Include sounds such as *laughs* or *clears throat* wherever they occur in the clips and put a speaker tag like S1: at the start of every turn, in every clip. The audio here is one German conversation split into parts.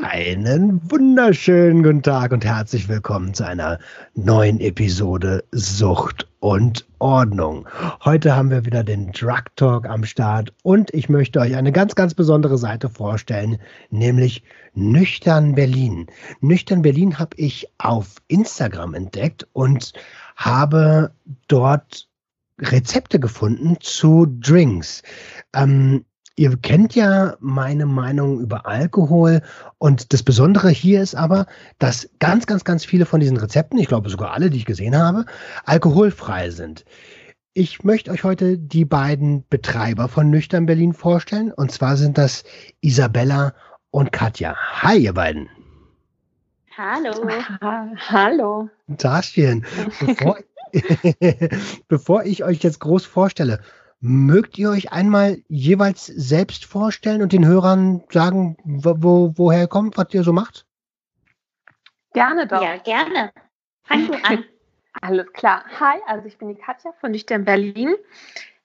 S1: Einen wunderschönen guten Tag und herzlich willkommen zu einer neuen Episode Sucht und Ordnung. Heute haben wir wieder den Drug Talk am Start und ich möchte euch eine ganz, ganz besondere Seite vorstellen, nämlich Nüchtern Berlin. Nüchtern Berlin habe ich auf Instagram entdeckt und habe dort Rezepte gefunden zu Drinks. Ähm, Ihr kennt ja meine Meinung über Alkohol und das Besondere hier ist aber, dass ganz, ganz, ganz viele von diesen Rezepten, ich glaube sogar alle, die ich gesehen habe, alkoholfrei sind. Ich möchte euch heute die beiden Betreiber von Nüchtern Berlin vorstellen und zwar sind das Isabella und Katja. Hi, ihr beiden.
S2: Hallo. Ha Hallo.
S1: Taschen. Bevor, *laughs* *laughs* bevor ich euch jetzt groß vorstelle, Mögt ihr euch einmal jeweils selbst vorstellen und den Hörern sagen, wo, woher ihr kommt, was ihr so macht?
S2: Gerne doch.
S3: Ja, gerne. Fang du an. *laughs*
S2: Alles klar. Hi, also ich bin die Katja von Nüchtern Berlin.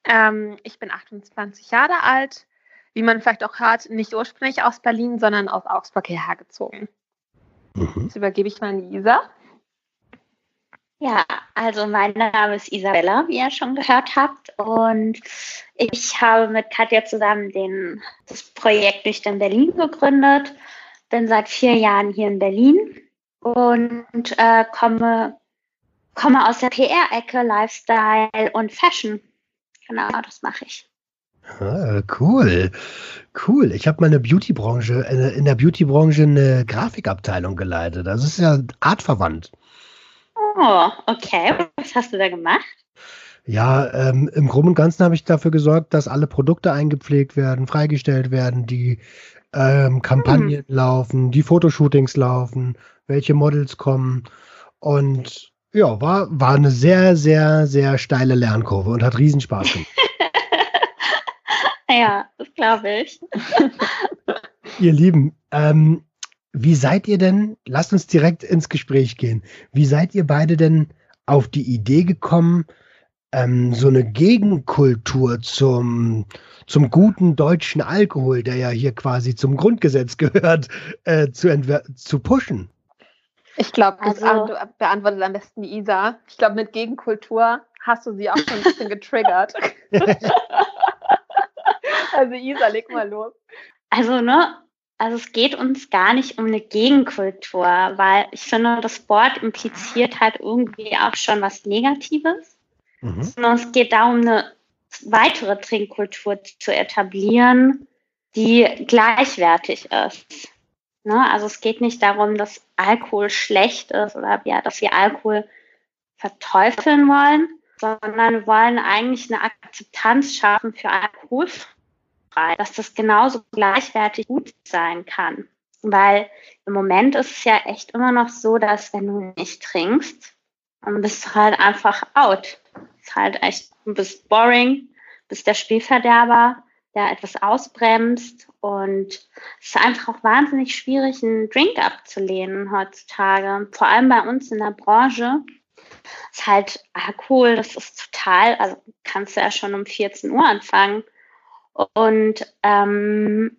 S2: Ähm, ich bin 28 Jahre alt. Wie man vielleicht auch hört, nicht ursprünglich aus Berlin, sondern aus Augsburg hierher gezogen. Mhm. Jetzt übergebe ich mal an Isa.
S3: Ja, also mein Name ist Isabella, wie ihr schon gehört habt. Und ich habe mit Katja zusammen den, das Projekt Nüchtern Berlin gegründet. Bin seit vier Jahren hier in Berlin und äh, komme, komme aus der PR-Ecke, Lifestyle und Fashion. Genau, das mache ich.
S1: Ah, cool, cool. Ich habe meine Beauty-Branche, äh, in der Beauty-Branche eine Grafikabteilung geleitet. Das ist ja artverwandt.
S3: Oh, okay. Was hast du da gemacht?
S1: Ja, ähm, im Groben und Ganzen habe ich dafür gesorgt, dass alle Produkte eingepflegt werden, freigestellt werden, die ähm, Kampagnen hm. laufen, die Fotoshootings laufen, welche Models kommen. Und ja, war, war eine sehr, sehr, sehr steile Lernkurve und hat riesen Spaß gemacht. *laughs*
S3: ja, das glaube ich.
S1: Ihr Lieben, ähm, wie seid ihr denn, lasst uns direkt ins Gespräch gehen, wie seid ihr beide denn auf die Idee gekommen, ähm, so eine Gegenkultur zum, zum guten deutschen Alkohol, der ja hier quasi zum Grundgesetz gehört, äh, zu, zu pushen?
S2: Ich glaube, das also, beantwortet am besten die Isa. Ich glaube, mit Gegenkultur hast du sie auch schon ein bisschen getriggert. *laughs* *laughs* also Isa, leg mal los.
S3: Also, ne, also es geht uns gar nicht um eine Gegenkultur, weil ich finde, das Wort impliziert halt irgendwie auch schon was Negatives. Mhm. Sondern es geht darum, eine weitere Trinkkultur zu etablieren, die gleichwertig ist. Ne? Also es geht nicht darum, dass Alkohol schlecht ist oder ja, dass wir Alkohol verteufeln wollen, sondern wir wollen eigentlich eine Akzeptanz schaffen für alkoholfrei frei, dass das genauso gleichwertig gut sein kann. Weil im Moment ist es ja echt immer noch so, dass wenn du nicht trinkst, dann bist du halt einfach out. Ist halt echt, du bist boring, bist der Spielverderber, der etwas ausbremst und es ist einfach auch wahnsinnig schwierig, einen Drink abzulehnen heutzutage. Vor allem bei uns in der Branche ist halt Alkohol, das ist total, also kannst du ja schon um 14 Uhr anfangen und ähm,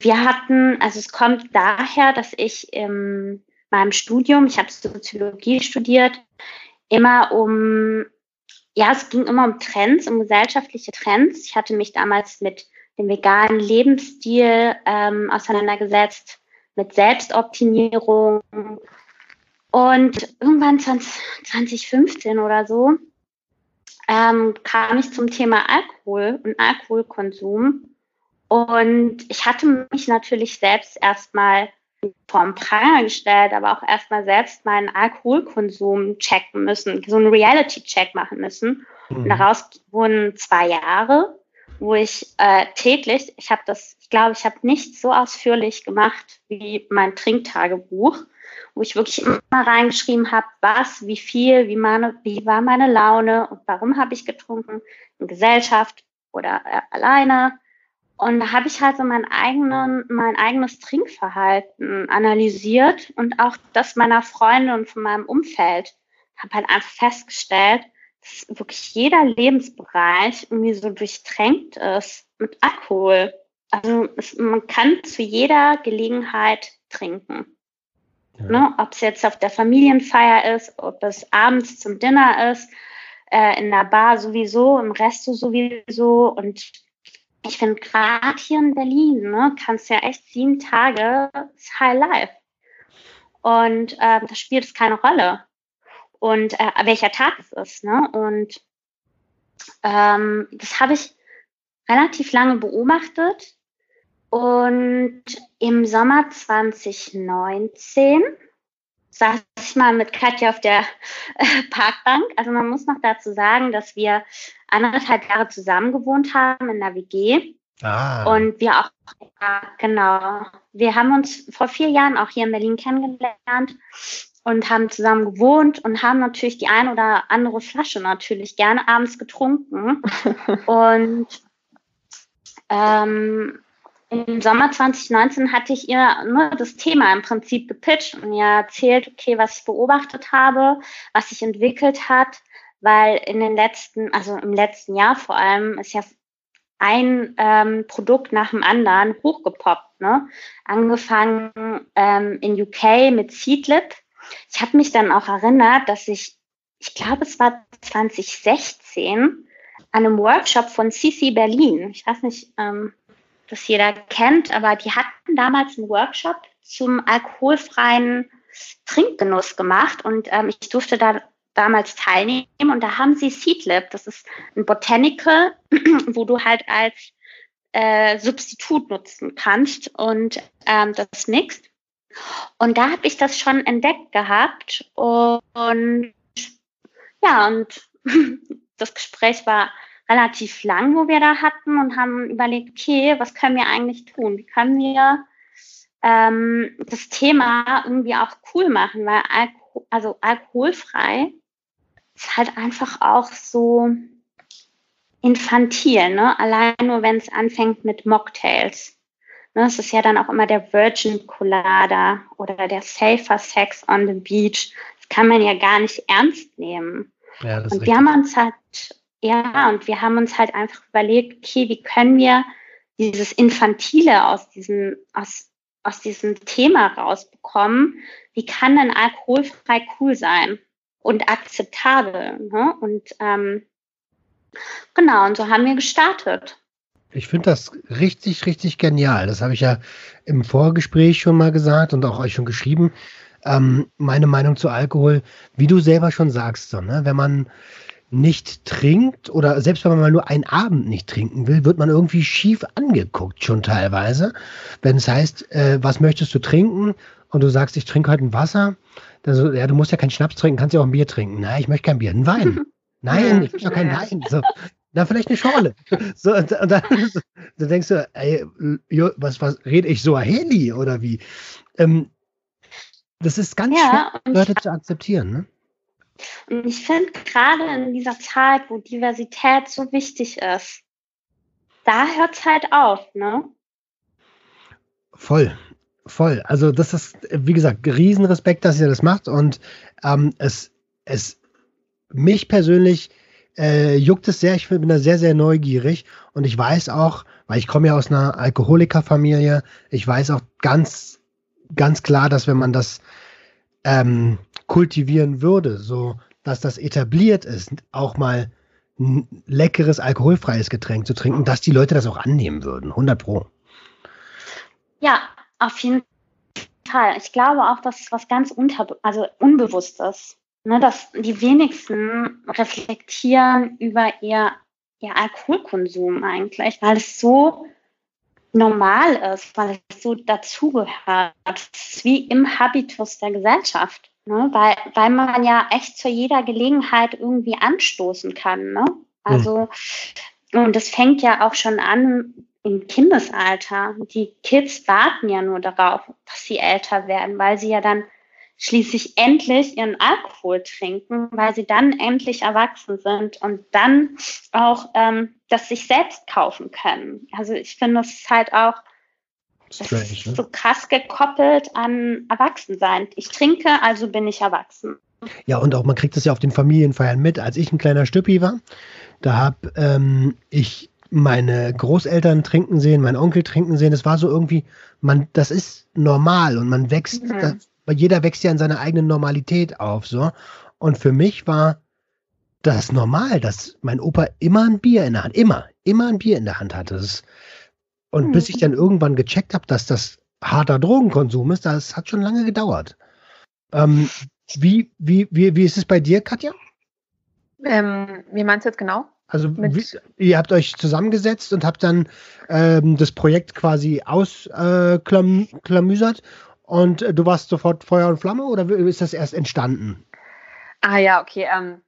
S3: wir hatten, also es kommt daher, dass ich in meinem Studium, ich habe Soziologie studiert, immer um, ja, es ging immer um Trends, um gesellschaftliche Trends. Ich hatte mich damals mit dem veganen Lebensstil ähm, auseinandergesetzt, mit Selbstoptimierung. Und irgendwann 20, 2015 oder so ähm, kam ich zum Thema Alkohol und Alkoholkonsum. Und ich hatte mich natürlich selbst erstmal vor den Pranger gestellt, aber auch erstmal selbst meinen Alkoholkonsum checken müssen, so einen Reality-Check machen müssen. Mhm. Und daraus wurden zwei Jahre, wo ich äh, täglich, ich habe das, ich glaube, ich habe nicht so ausführlich gemacht wie mein Trinktagebuch. Wo ich wirklich immer reingeschrieben habe, was, wie viel, wie, meine, wie war meine Laune und warum habe ich getrunken, in Gesellschaft oder äh, alleine. Und da habe ich halt so mein, eigenen, mein eigenes Trinkverhalten analysiert und auch das meiner Freunde und von meinem Umfeld. Habe halt einfach festgestellt, dass wirklich jeder Lebensbereich irgendwie so durchtränkt ist mit Alkohol. Also es, man kann zu jeder Gelegenheit trinken. Ne? Ob es jetzt auf der Familienfeier ist, ob es abends zum Dinner ist, äh, in der Bar sowieso, im Resto sowieso. Und ich finde, gerade hier in Berlin ne, kannst ja echt sieben Tage High Life. Und äh, da spielt es keine Rolle. Und äh, welcher Tag es ist. Ne? Und ähm, das habe ich relativ lange beobachtet und im Sommer 2019 saß ich mal mit Katja auf der äh, Parkbank. Also man muss noch dazu sagen, dass wir anderthalb Jahre zusammen gewohnt haben in der WG. Ah. Und wir auch, genau, wir haben uns vor vier Jahren auch hier in Berlin kennengelernt und haben zusammen gewohnt und haben natürlich die ein oder andere Flasche natürlich gerne abends getrunken. *laughs* und ähm, im Sommer 2019 hatte ich ihr nur das Thema im Prinzip gepitcht und ihr erzählt, okay, was ich beobachtet habe, was sich entwickelt hat, weil in den letzten, also im letzten Jahr vor allem, ist ja ein ähm, Produkt nach dem anderen hochgepoppt. Ne? Angefangen ähm, in UK mit Seedlip. Ich habe mich dann auch erinnert, dass ich, ich glaube, es war 2016, an einem Workshop von CC Berlin. Ich weiß nicht, ähm, das jeder kennt, aber die hatten damals einen Workshop zum alkoholfreien Trinkgenuss gemacht und ähm, ich durfte da damals teilnehmen und da haben sie Seedlip, das ist ein Botanical, *clears throat* wo du halt als äh, Substitut nutzen kannst und ähm, das mixt. Und da habe ich das schon entdeckt gehabt und ja, und *laughs* das Gespräch war relativ lang, wo wir da hatten und haben überlegt, okay, was können wir eigentlich tun? Wie können wir ähm, das Thema irgendwie auch cool machen? Weil Alko also alkoholfrei ist halt einfach auch so infantil, ne? Allein nur, wenn es anfängt mit Mocktails. Ne, es ist ja dann auch immer der Virgin Colada oder der Safer Sex on the Beach. Das kann man ja gar nicht ernst nehmen. Ja, und wir haben uns halt ja, und wir haben uns halt einfach überlegt, okay, wie können wir dieses Infantile aus diesem, aus, aus diesem Thema rausbekommen? Wie kann denn alkoholfrei cool sein und akzeptabel? Ne? Und ähm, genau, und so haben wir gestartet.
S1: Ich finde das richtig, richtig genial. Das habe ich ja im Vorgespräch schon mal gesagt und auch euch schon geschrieben. Ähm, meine Meinung zu Alkohol, wie du selber schon sagst, so, ne? wenn man nicht trinkt oder selbst wenn man mal nur einen Abend nicht trinken will, wird man irgendwie schief angeguckt, schon teilweise. Wenn es heißt, äh, was möchtest du trinken und du sagst, ich trinke heute ein Wasser, dann so, ja, du musst ja keinen Schnaps trinken, kannst ja auch ein Bier trinken. Nein, ich möchte kein Bier, ein Wein. *laughs* Nein, ich möchte doch kein Wein. So, na, vielleicht eine Schorle. *laughs* So, und, und dann, *laughs* dann, denkst du, ey, was, was rede ich so Heli oder wie? Ähm, das ist ganz ja, schwer, Leute zu akzeptieren, ne?
S3: Und ich finde gerade in dieser Zeit, wo Diversität so wichtig ist, da hört es halt auf, ne?
S1: Voll, voll. Also das ist, wie gesagt, Riesenrespekt, dass ihr das macht und ähm, es, es, mich persönlich äh, juckt es sehr. Ich bin da sehr, sehr neugierig und ich weiß auch, weil ich komme ja aus einer Alkoholikerfamilie, ich weiß auch ganz, ganz klar, dass wenn man das ähm, kultivieren würde, so dass das etabliert ist, auch mal ein leckeres alkoholfreies Getränk zu trinken, dass die Leute das auch annehmen würden, 100 pro.
S3: Ja, auf jeden Fall. Ich glaube auch, dass es was ganz unter, also unbewusstes, ne, dass die wenigsten reflektieren über ihr, ihr Alkoholkonsum eigentlich, weil es so normal ist, weil es so dazugehört. Es ist wie im Habitus der Gesellschaft, ne? weil, weil man ja echt zu jeder Gelegenheit irgendwie anstoßen kann. Ne? Also, mhm. und das fängt ja auch schon an im Kindesalter. Die Kids warten ja nur darauf, dass sie älter werden, weil sie ja dann schließlich endlich ihren Alkohol trinken, weil sie dann endlich erwachsen sind und dann auch ähm, das sich selbst kaufen können. Also ich finde es halt auch Strange, ne? so krass gekoppelt an Erwachsensein. Ich trinke, also bin ich erwachsen.
S1: Ja, und auch man kriegt das ja auf den Familienfeiern mit. Als ich ein kleiner Stüppi war, da habe ähm, ich meine Großeltern trinken sehen, mein Onkel trinken sehen. Das war so irgendwie, man, das ist normal und man wächst, mhm. das, jeder wächst ja in seiner eigenen Normalität auf, so. Und für mich war das normal, dass mein Opa immer ein Bier in der Hand, immer, immer ein Bier in der Hand hatte. Das, und mhm. bis ich dann irgendwann gecheckt habe, dass das harter Drogenkonsum ist, das hat schon lange gedauert. Ähm, *laughs* wie, wie, wie, wie ist es bei dir, Katja?
S2: Ähm, wie meinst du jetzt genau?
S1: Also wie, ihr habt euch zusammengesetzt und habt dann ähm, das Projekt quasi ausklamüsert äh, und äh, du warst sofort Feuer und Flamme oder ist das erst entstanden?
S2: Ah ja, okay. Ähm,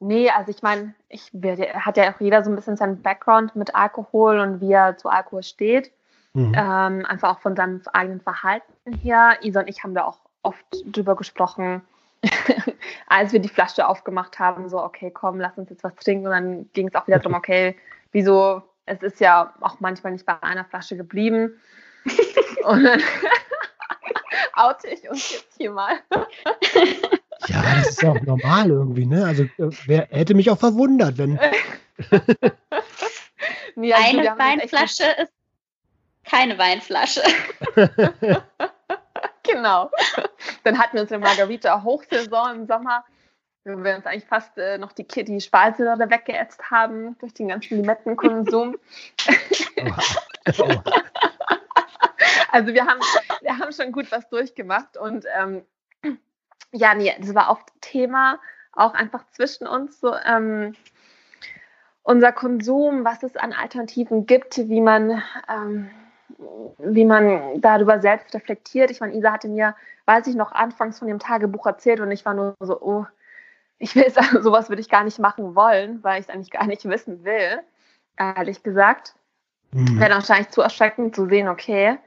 S2: nee, also ich meine, ich hat ja auch jeder so ein bisschen seinen Background mit Alkohol und wie er zu Alkohol steht. Mhm. Ähm, einfach auch von seinem eigenen Verhalten her. Isa und ich haben da auch oft drüber gesprochen, *laughs* als wir die Flasche aufgemacht haben, so, okay, komm, lass uns jetzt was trinken. Und dann ging es auch wieder darum, okay, *laughs* wieso, es ist ja auch manchmal nicht bei einer Flasche geblieben. *laughs* Und dann oute ich uns jetzt hier mal.
S1: Ja, das ist ja auch normal irgendwie, ne? Also, äh, wer hätte mich auch verwundert, wenn. *laughs*
S3: nee, also Eine Weinflasche ist keine Weinflasche. *laughs*
S2: genau. Dann hatten wir uns eine Margarita Hochsaison im Sommer, wo wir uns eigentlich fast äh, noch die, die Speiseröhre weggeätzt haben durch den ganzen Limettenkonsum. *laughs* also wir haben, wir haben schon gut was durchgemacht und ähm, ja, nee, das war oft Thema, auch einfach zwischen uns so. Ähm, unser Konsum, was es an Alternativen gibt, wie man ähm, wie man darüber selbst reflektiert. Ich meine, Isa hatte mir, weiß ich noch, anfangs von dem Tagebuch erzählt und ich war nur so, oh, ich will sagen, *laughs* sowas würde ich gar nicht machen wollen, weil ich es eigentlich gar nicht wissen will, ehrlich gesagt. Mhm. Wäre wahrscheinlich zu erschreckend zu sehen, okay,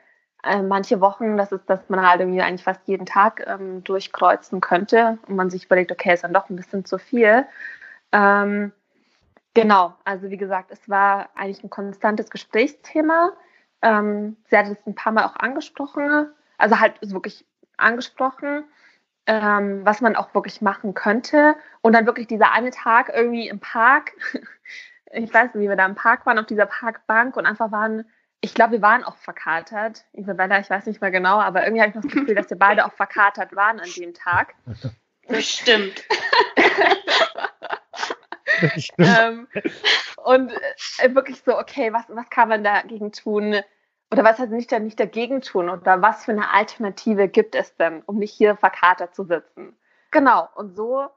S2: manche Wochen, das ist, dass man halt irgendwie eigentlich fast jeden Tag ähm, durchkreuzen könnte und man sich überlegt, okay, ist dann doch ein bisschen zu viel. Ähm, genau, also wie gesagt, es war eigentlich ein konstantes Gesprächsthema. Ähm, sie hat es ein paar Mal auch angesprochen, also halt wirklich angesprochen, ähm, was man auch wirklich machen könnte. Und dann wirklich dieser eine Tag irgendwie im Park, *laughs* ich weiß nicht, wie wir da im Park waren, auf dieser Parkbank und einfach waren, ich glaube, wir waren auch verkatert. Isabella, ich weiß nicht mehr genau, aber irgendwie habe ich noch das Gefühl, dass wir beide auch verkatert waren an dem Tag. *laughs*
S3: Bestimmt.
S2: ähm, und äh, wirklich so, okay, was, was kann man dagegen tun? Oder was heißt nicht, nicht dagegen tun? Oder was für eine Alternative gibt es denn, um nicht hier verkatert zu sitzen? Genau, und so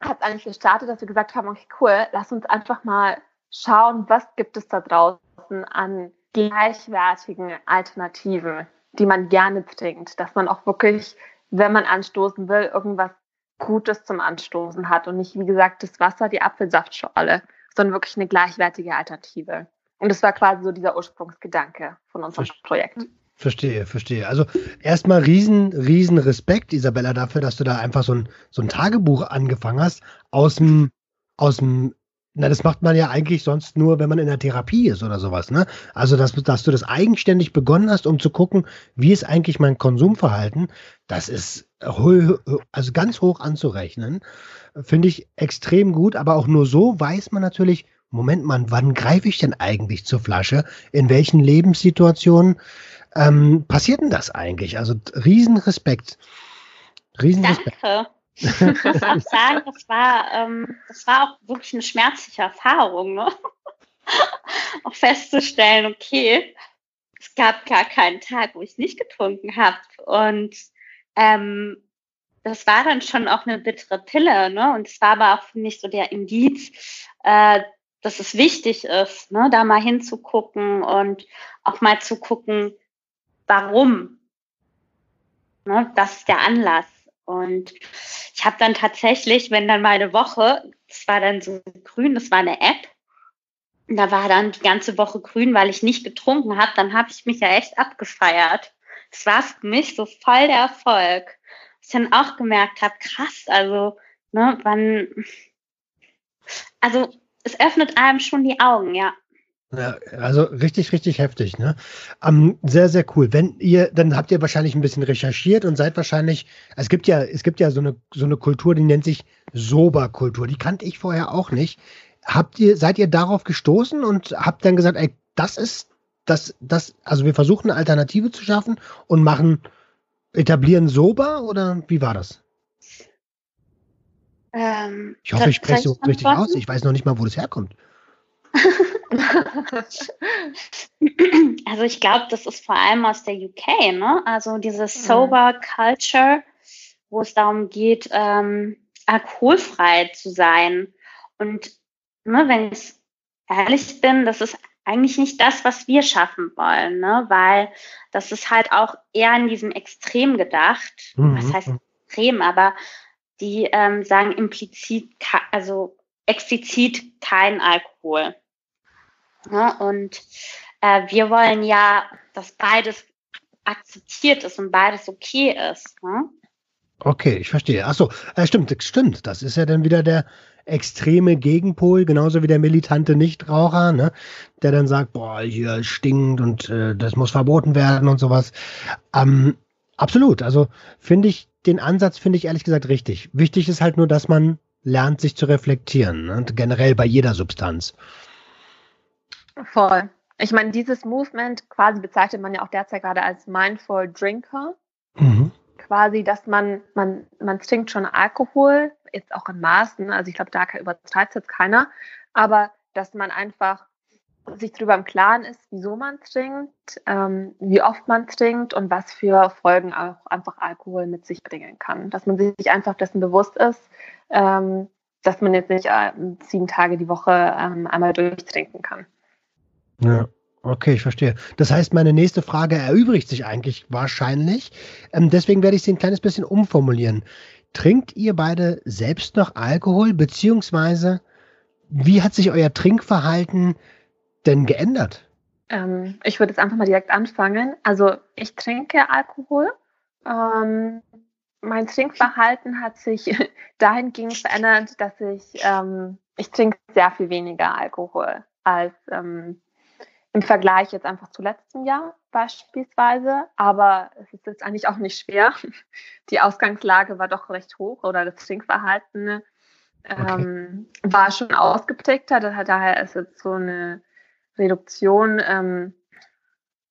S2: hat es eigentlich gestartet, dass wir gesagt haben, okay, cool, lass uns einfach mal schauen, was gibt es da draußen an gleichwertigen Alternativen, die man gerne trinkt, dass man auch wirklich, wenn man anstoßen will, irgendwas Gutes zum Anstoßen hat und nicht, wie gesagt, das Wasser, die Apfelsaftschorle, sondern wirklich eine gleichwertige Alternative. Und das war quasi so dieser Ursprungsgedanke von unserem Verste Projekt.
S1: Verstehe, verstehe. Also erstmal riesen, riesen Respekt, Isabella, dafür, dass du da einfach so ein, so ein Tagebuch angefangen hast aus dem, aus dem na, das macht man ja eigentlich sonst nur, wenn man in der Therapie ist oder sowas, ne? Also, dass, dass du das eigenständig begonnen hast, um zu gucken, wie ist eigentlich mein Konsumverhalten, das ist also ganz hoch anzurechnen. Finde ich extrem gut, aber auch nur so weiß man natürlich, Moment mal, wann greife ich denn eigentlich zur Flasche? In welchen Lebenssituationen ähm, passiert denn das eigentlich? Also Riesenrespekt.
S3: Riesenrespekt. Danke. Ich muss auch sagen, das war, ähm, das war auch wirklich eine schmerzliche Erfahrung, ne? *laughs* auch festzustellen, okay, es gab gar keinen Tag, wo ich nicht getrunken habe. Und ähm, das war dann schon auch eine bittere Pille, ne? Und es war aber auch für mich so der Indiz, äh, dass es wichtig ist, ne, da mal hinzugucken und auch mal zu gucken, warum. Ne, das ist der Anlass. Und ich habe dann tatsächlich, wenn dann mal eine Woche, das war dann so grün, das war eine App, da war dann die ganze Woche grün, weil ich nicht getrunken habe, dann habe ich mich ja echt abgefeiert. Das war für mich so voll der Erfolg. ich dann auch gemerkt habe, krass, also, ne, wann, also es öffnet einem schon die Augen, ja.
S1: Ja, also richtig, richtig heftig, ne? Um, sehr, sehr cool. Wenn ihr, dann habt ihr wahrscheinlich ein bisschen recherchiert und seid wahrscheinlich, es gibt ja, es gibt ja so eine, so eine Kultur, die nennt sich Soberkultur. Die kannte ich vorher auch nicht. Habt ihr, seid ihr darauf gestoßen und habt dann gesagt, ey, das ist, das, das, also wir versuchen eine Alternative zu schaffen und machen, etablieren Sober oder wie war das? Ähm, ich hoffe, ich spreche so richtig aus. Ich weiß noch nicht mal, wo das herkommt. *laughs* *laughs*
S3: also ich glaube, das ist vor allem aus der UK, ne? Also diese Sober Culture, wo es darum geht, ähm, alkoholfrei zu sein. Und ne, wenn ich ehrlich bin, das ist eigentlich nicht das, was wir schaffen wollen, ne? weil das ist halt auch eher in diesem Extrem gedacht. Mhm. Was heißt extrem, aber die ähm, sagen implizit, also explizit kein Alkohol. Ja, und äh, wir wollen ja, dass beides akzeptiert ist und beides okay ist. Ne?
S1: Okay, ich verstehe. Achso, äh, stimmt, stimmt. Das ist ja dann wieder der extreme Gegenpol, genauso wie der militante Nichtraucher, ne? der dann sagt, boah, hier stinkt und äh, das muss verboten werden und sowas. Ähm, absolut. Also finde ich, den Ansatz finde ich ehrlich gesagt richtig. Wichtig ist halt nur, dass man lernt, sich zu reflektieren. Ne? Generell bei jeder Substanz.
S2: Voll. Ich meine, dieses Movement quasi bezeichnet man ja auch derzeit gerade als Mindful Drinker. Mhm. Quasi, dass man, man, man trinkt schon Alkohol, jetzt auch in Maßen, also ich glaube, da übertreibt es jetzt keiner, aber dass man einfach sich darüber im Klaren ist, wieso man trinkt, ähm, wie oft man trinkt und was für Folgen auch einfach Alkohol mit sich bringen kann. Dass man sich einfach dessen bewusst ist, ähm, dass man jetzt nicht äh, sieben Tage die Woche ähm, einmal durchtrinken kann.
S1: Ja. Okay, ich verstehe. Das heißt, meine nächste Frage erübrigt sich eigentlich wahrscheinlich. Ähm, deswegen werde ich sie ein kleines bisschen umformulieren. Trinkt ihr beide selbst noch Alkohol, beziehungsweise wie hat sich euer Trinkverhalten denn geändert?
S2: Ähm, ich würde jetzt einfach mal direkt anfangen. Also ich trinke Alkohol. Ähm, mein Trinkverhalten hat sich *laughs* dahingehend verändert, dass ich, ähm, ich trinke sehr viel weniger Alkohol als ähm, im Vergleich jetzt einfach zu letztem Jahr beispielsweise. Aber es ist jetzt eigentlich auch nicht schwer. *laughs* Die Ausgangslage war doch recht hoch oder das Trinkverhalten ähm, okay. war schon ausgeprägter. Daher ist jetzt so eine Reduktion, ähm,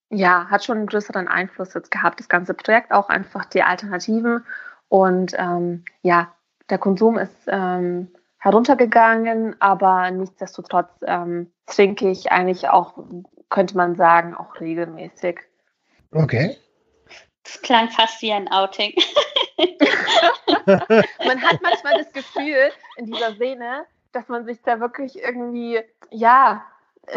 S2: ja, hat schon einen größeren Einfluss jetzt gehabt, das ganze Projekt, auch einfach die Alternativen. Und ähm, ja, der Konsum ist ähm, heruntergegangen, aber nichtsdestotrotz ähm, trinke ich eigentlich auch, könnte man sagen, auch regelmäßig.
S1: Okay.
S3: Das klang fast wie ein Outing. *laughs*
S2: man hat manchmal das Gefühl in dieser Szene, dass man sich da wirklich irgendwie, ja,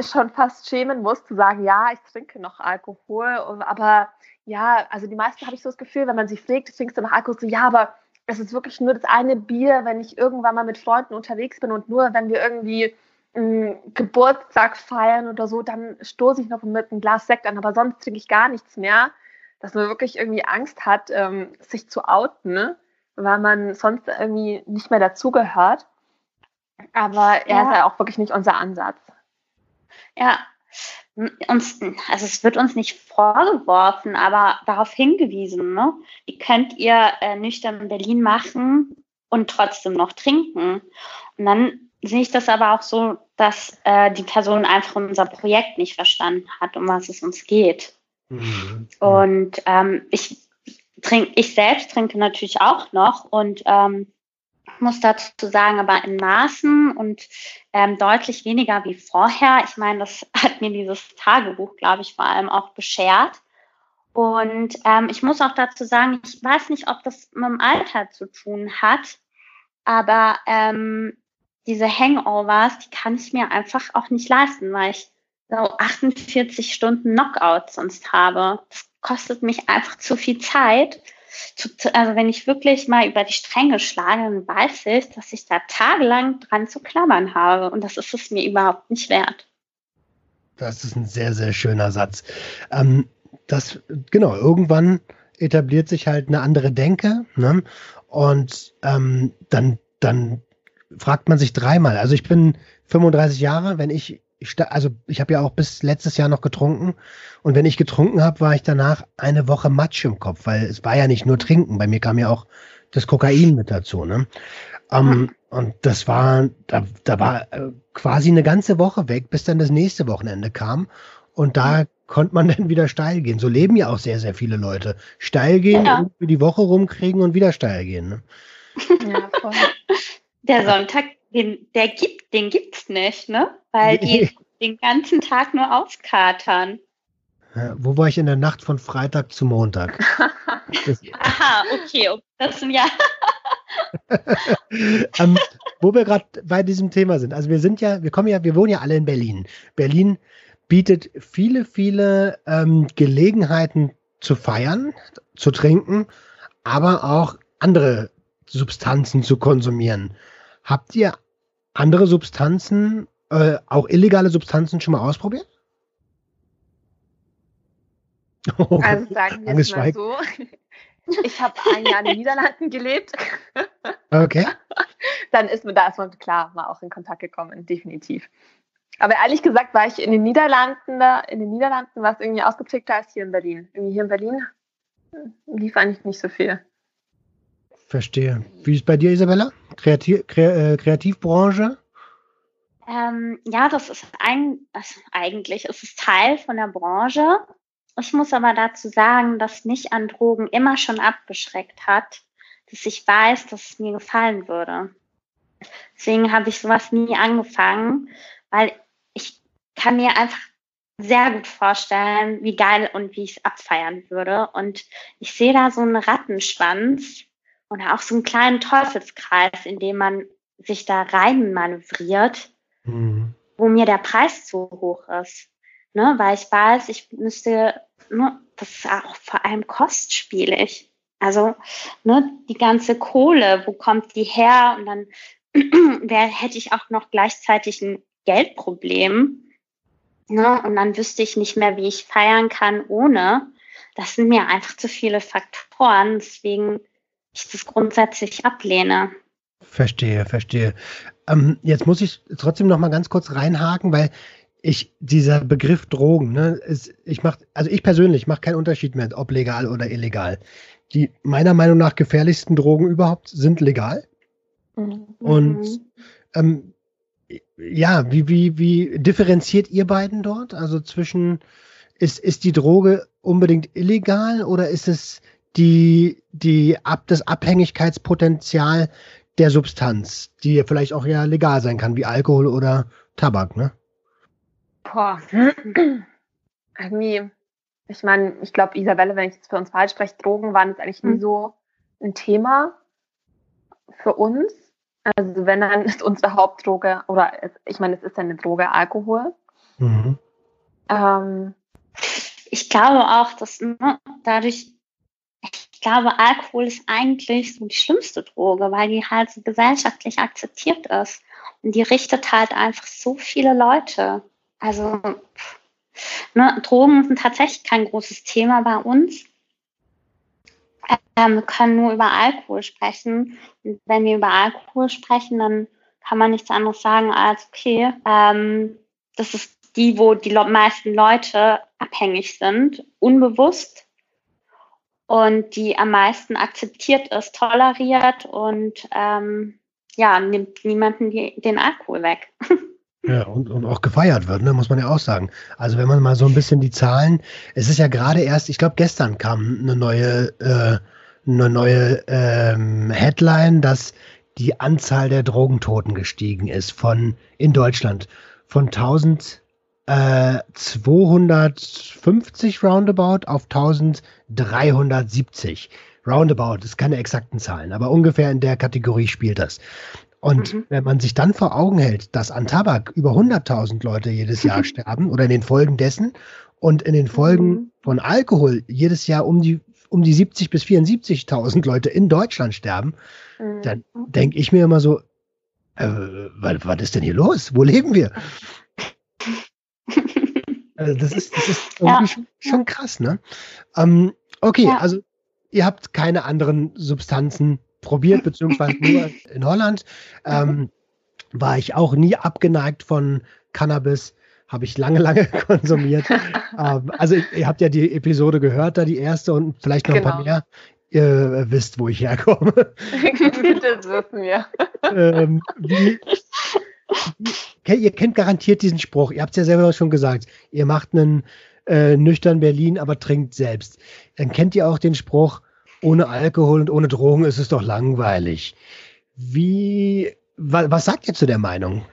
S2: schon fast schämen muss, zu sagen, ja, ich trinke noch Alkohol, aber ja, also die meisten habe ich so das Gefühl, wenn man sie fragt, trinkst du noch Alkohol, so, ja, aber es ist wirklich nur das eine Bier, wenn ich irgendwann mal mit Freunden unterwegs bin und nur wenn wir irgendwie einen Geburtstag feiern oder so, dann stoße ich noch mit einem Glas Sekt an, aber sonst trinke ich gar nichts mehr. Dass man wirklich irgendwie Angst hat, ähm, sich zu outen, ne? weil man sonst irgendwie nicht mehr dazugehört. Aber er ja. ist ja auch wirklich nicht unser Ansatz.
S3: Ja, uns, also es wird uns nicht vorgeworfen, aber darauf hingewiesen, ne? Wie könnt ihr äh, nüchtern in Berlin machen und trotzdem noch trinken? Und dann sehe ich das aber auch so, dass äh, die Person einfach unser Projekt nicht verstanden hat, um was es uns geht. Mhm. Und ähm, ich trinke, ich selbst trinke natürlich auch noch und ähm, muss dazu sagen, aber in Maßen und ähm, deutlich weniger wie vorher. Ich meine, das *laughs* hat mir dieses Tagebuch, glaube ich, vor allem auch beschert. Und ähm, ich muss auch dazu sagen, ich weiß nicht, ob das mit dem Alter zu tun hat, aber ähm, diese Hangovers, die kann ich mir einfach auch nicht leisten, weil ich so 48 Stunden Knockout sonst habe. Das kostet mich einfach zu viel Zeit also wenn ich wirklich mal über die Stränge schlage, dann weiß ich, dass ich da tagelang dran zu klammern habe. Und das ist es mir überhaupt nicht wert.
S1: Das ist ein sehr, sehr schöner Satz. Ähm, das, genau, irgendwann etabliert sich halt eine andere Denke. Ne? Und ähm, dann, dann fragt man sich dreimal. Also ich bin 35 Jahre, wenn ich, also ich habe ja auch bis letztes Jahr noch getrunken und wenn ich getrunken habe, war ich danach eine Woche Matsch im Kopf, weil es war ja nicht nur Trinken, bei mir kam ja auch das Kokain mit dazu. Ne? Ähm, und das war, da, da war äh, quasi eine ganze Woche weg, bis dann das nächste Wochenende kam. Und da konnte man *laughs* dann wieder steil gehen. So leben ja auch sehr, sehr viele Leute. Steil gehen, ja. die Woche rumkriegen und wieder steil gehen. Ne?
S3: Ja, voll. Der Sonntag, den, der gibt, den gibt's nicht, ne? Weil die den ganzen Tag nur auskatern.
S1: Ja, wo war ich in der Nacht von Freitag zu Montag? *laughs*
S3: Aha, okay, das sind ja. *laughs*
S1: ähm, wo wir gerade bei diesem Thema sind. Also wir sind ja, wir kommen ja, wir wohnen ja alle in Berlin. Berlin bietet viele, viele ähm, Gelegenheiten zu feiern, zu trinken, aber auch andere Substanzen zu konsumieren. Habt ihr andere Substanzen, äh, auch illegale Substanzen schon mal ausprobiert?
S2: Oh, *laughs* also sagen wir es mal so. *laughs* Ich habe ein Jahr in den Niederlanden gelebt. *laughs*
S1: Okay.
S2: Dann ist mir da erstmal klar mal auch in Kontakt gekommen, definitiv. Aber ehrlich gesagt war ich in den Niederlanden, in den Niederlanden war es irgendwie ausgeprägter als hier in Berlin. Irgendwie hier in Berlin lief eigentlich nicht so viel.
S1: Verstehe. Wie ist bei dir, Isabella? Kreativ, Kre äh, Kreativbranche?
S3: Ähm, ja, das ist ein, also eigentlich ist es Teil von der Branche. Ich muss aber dazu sagen, dass mich an Drogen immer schon abgeschreckt hat, dass ich weiß, dass es mir gefallen würde. Deswegen habe ich sowas nie angefangen, weil ich kann mir einfach sehr gut vorstellen, wie geil und wie ich es abfeiern würde. Und ich sehe da so einen Rattenschwanz und auch so einen kleinen Teufelskreis, in dem man sich da rein manövriert, mhm. wo mir der Preis zu hoch ist. Ne? Weil ich weiß, ich müsste, ne, das ist auch vor allem kostspielig. Also ne, die ganze Kohle, wo kommt die her? Und dann *clears throat* wär, hätte ich auch noch gleichzeitig ein Geldproblem. Ne? Und dann wüsste ich nicht mehr, wie ich feiern kann ohne. Das sind mir einfach zu viele Faktoren. Deswegen ich das grundsätzlich ablehne.
S1: Verstehe, verstehe. Ähm, jetzt muss ich trotzdem noch mal ganz kurz reinhaken, weil ich dieser Begriff Drogen, ne, ist, ich mach, also ich persönlich mache keinen Unterschied mehr, ob legal oder illegal. Die meiner Meinung nach gefährlichsten Drogen überhaupt sind legal. Mhm. Und ähm, ja, wie, wie, wie differenziert ihr beiden dort? Also zwischen, ist, ist die Droge unbedingt illegal oder ist es die, die ab, das Abhängigkeitspotenzial der Substanz, die vielleicht auch ja legal sein kann, wie Alkohol oder Tabak, ne?
S2: Boah. *clears throat* Irgendwie, ich meine, ich glaube, Isabelle, wenn ich jetzt für uns falsch spreche, Drogen waren jetzt eigentlich nie hm. so ein Thema für uns. Also wenn dann ist unsere Hauptdroge, oder ich meine, es ist eine Droge Alkohol. Mhm.
S3: Ähm, ich glaube auch, dass ne, dadurch glaube, Alkohol ist eigentlich so die schlimmste Droge, weil die halt so gesellschaftlich akzeptiert ist. Und die richtet halt einfach so viele Leute. Also, ne, Drogen sind tatsächlich kein großes Thema bei uns. Ähm, wir können nur über Alkohol sprechen. Und wenn wir über Alkohol sprechen, dann kann man nichts anderes sagen als, okay, ähm, das ist die, wo die meisten Leute abhängig sind, unbewusst und die am meisten akzeptiert ist, toleriert und ähm, ja, nimmt niemanden die, den Alkohol weg. *laughs*
S1: Ja, und, und auch gefeiert wird, ne, muss man ja auch sagen. Also wenn man mal so ein bisschen die Zahlen, es ist ja gerade erst, ich glaube gestern kam eine neue, äh, eine neue ähm, Headline, dass die Anzahl der Drogentoten gestiegen ist von in Deutschland von 1000 äh, 250 roundabout auf 1370. Roundabout ist keine exakten Zahlen, aber ungefähr in der Kategorie spielt das. Und mhm. wenn man sich dann vor Augen hält, dass an Tabak über 100.000 Leute jedes Jahr *laughs* sterben oder in den Folgen dessen und in den Folgen mhm. von Alkohol jedes Jahr um die um die 70 bis 74.000 Leute in Deutschland sterben, mhm. dann denke ich mir immer so, äh, was, was ist denn hier los? Wo leben wir? Also das ist, das ist irgendwie ja. schon, schon, krass, ne? Ähm, okay, ja. also ihr habt keine anderen Substanzen probiert, beziehungsweise nur in Holland. Ähm, war ich auch nie abgeneigt von Cannabis. Habe ich lange, lange *laughs* konsumiert. ähm, also ihr habt ja die Episode gehört, da die erste und vielleicht noch genau. ein paar genau. mehr. Ihr wisst, wo ich herkomme. *laughs* das wissen wir. ähm, wie, ihr kennt garantiert diesen Spruch. Ihr habt es ja selber schon gesagt. Ihr macht einen äh, nüchtern Berlin, aber trinkt selbst. Dann kennt ihr auch den Spruch, ohne Alkohol und ohne Drogen ist es doch langweilig. Wie, wa, was sagt ihr zu der Meinung?